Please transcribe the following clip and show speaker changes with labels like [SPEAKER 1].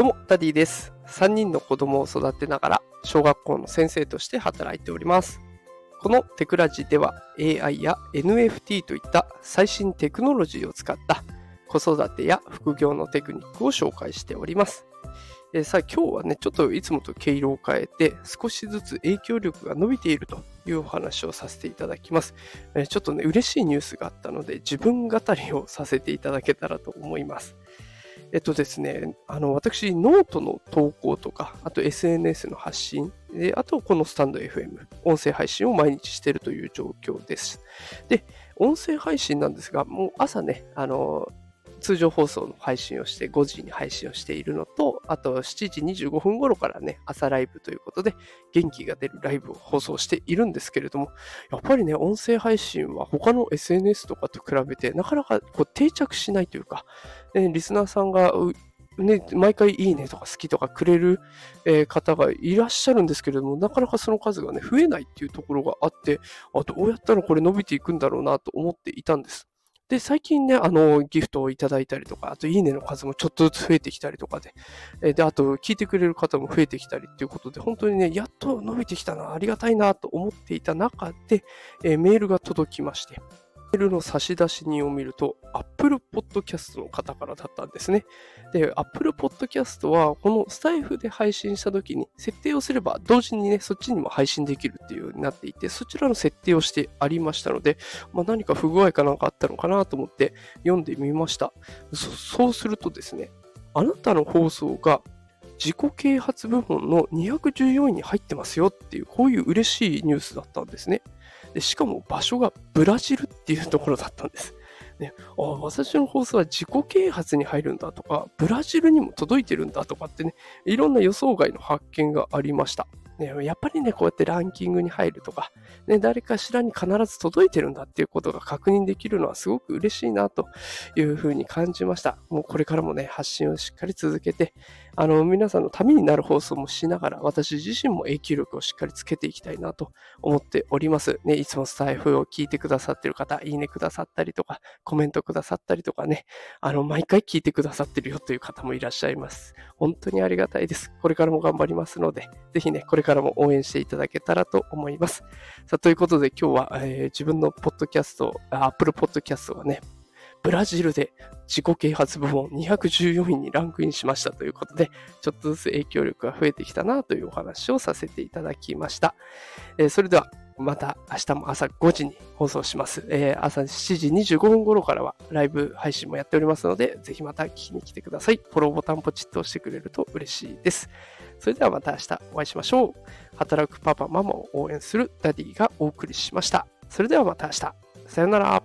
[SPEAKER 1] どうも、ダディです。3人の子供を育てながら、小学校の先生として働いております。このテクラジでは AI や NFT といった最新テクノロジーを使った子育てや副業のテクニックを紹介しております。えさあ今日はね、ちょっといつもと毛色を変えて少しずつ影響力が伸びているというお話をさせていただきます。えちょっとね、嬉しいニュースがあったので自分語りをさせていただけたらと思います。えっとですね、あの、私、ノートの投稿とか、あと SNS の発信、であとこのスタンド FM、音声配信を毎日しているという状況です。で、音声配信なんですが、もう朝ね、あの、通常放送の配信をして5時に配信をしているのと、あと7時25分頃からね、朝ライブということで、元気が出るライブを放送しているんですけれども、やっぱりね、音声配信は他の SNS とかと比べて、なかなかこう定着しないというか、ね、リスナーさんが、ね、毎回いいねとか好きとかくれる、えー方がいらっしゃるんですけれども、なかなかその数がね、増えないっていうところがあって、あどうやったらこれ伸びていくんだろうなと思っていたんです。で、最近ね、あの、ギフトをいただいたりとか、あと、いいねの数もちょっとずつ増えてきたりとかで、えで、あと、聞いてくれる方も増えてきたりっていうことで、本当にね、やっと伸びてきたな、ありがたいなと思っていた中で、えメールが届きまして、ルの差出人を見ると、Apple Podcast の方からだったんですね。で、Apple Podcast は、このスタイフで配信した時に、設定をすれば、同時にね、そっちにも配信できるっていうようになっていて、そちらの設定をしてありましたので、まあ、何か不具合かなんかあったのかなと思って読んでみました。そそうするとですね、あなたの放送が自己啓発部門の214位に入ってますよっていう、こういう嬉しいニュースだったんですね。でしかも場所がブラジルっていうところだったんです。ね、あ私の放送は自己啓発に入るんだとか、ブラジルにも届いてるんだとかってね、いろんな予想外の発見がありました。ね、やっぱりね、こうやってランキングに入るとか、ね、誰かしらに必ず届いてるんだっていうことが確認できるのはすごく嬉しいなというふうに感じました。もうこれからもね、発信をしっかり続けて、あの、皆さんのためになる放送もしながら、私自身も影響力をしっかりつけていきたいなと思っております。ね、いつもスタイフを聞いてくださってる方、いいねくださったりとか、コメントくださったりとかね、あの、毎回聞いてくださってるよという方もいらっしゃいます。本当にありがたいです。これからも頑張りますので、ぜひね、これからからも応援していただけたらと思います。さあ、ということで今日は、えー自分のポッドキャスト、あ Apple Podcast がね、ブラジルで自己啓発部門214位にランクインしましたということで、ちょっとずつ影響力が増えてきたなというお話をさせていただきました。えーそれでは、また明日も朝5時に放送します。えー朝7時25分頃からはライブ配信もやっておりますので、ぜひまた聞きに来てください。フォローボタンポチッと押してくれると嬉しいです。それではまた明日お会いしましょう。働くパパママを応援するダディがお送りしました。それではまた明日。さよなら。